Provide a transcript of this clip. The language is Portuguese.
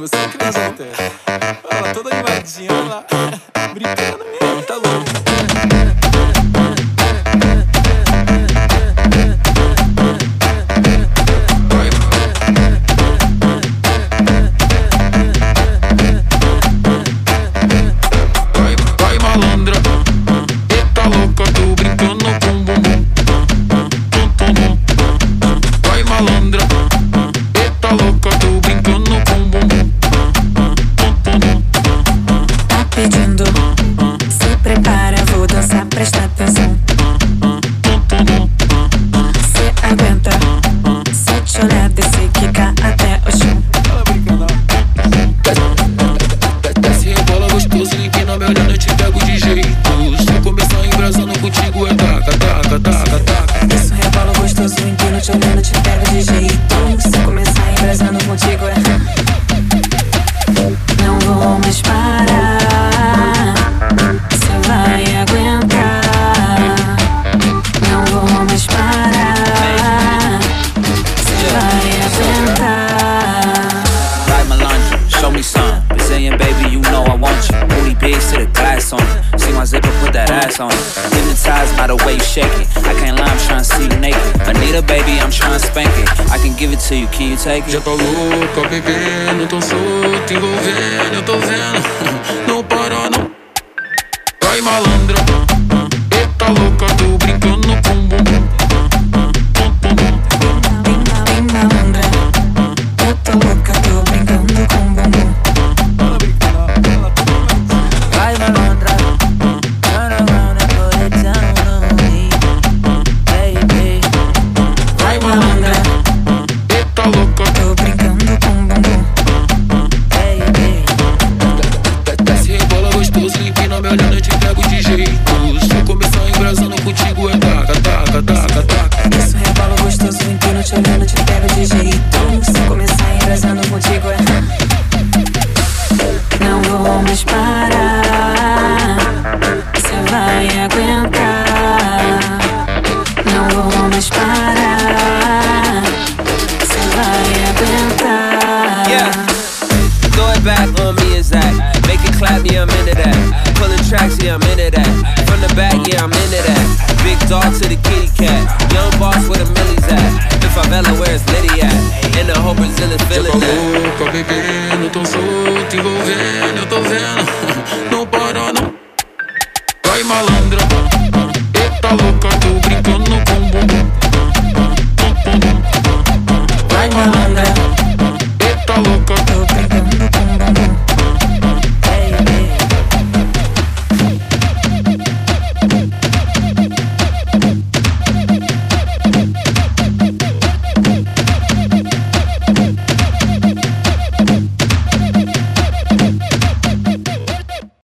Você é criança não tem. Olha lá, toda animadinha, olha lá. Brincando mesmo, tá louco. psiquicas. My zipper, put that ass on it. Hypnotized by the way you shake it. I can't lie, I'm trying to see you naked. Anita, baby, I'm trying to spank it. I can give it to you, can you take Já it? tá louca, bebendo, tão solto, envolvendo, eu tô vendo. Louca, Tô brincando com bumbum. Baby. Desce rebola gostoso, não me olhando, eu te pego de jeito. Se eu começar embrasando contigo, é taca, taca, taca, taca. Isso rebola gostoso, empino, te olhando, te pego de jeito. Se começar embrasando contigo, é. Não vou mais parar. Yeah, I'm into that. Pulling tracks, yeah, I'm into that. From the back, yeah, I'm into that. Big dog to the kitty cat. Young boss where the millies at. The favela where it's Liddy at. And the whole Brazil is feeling that.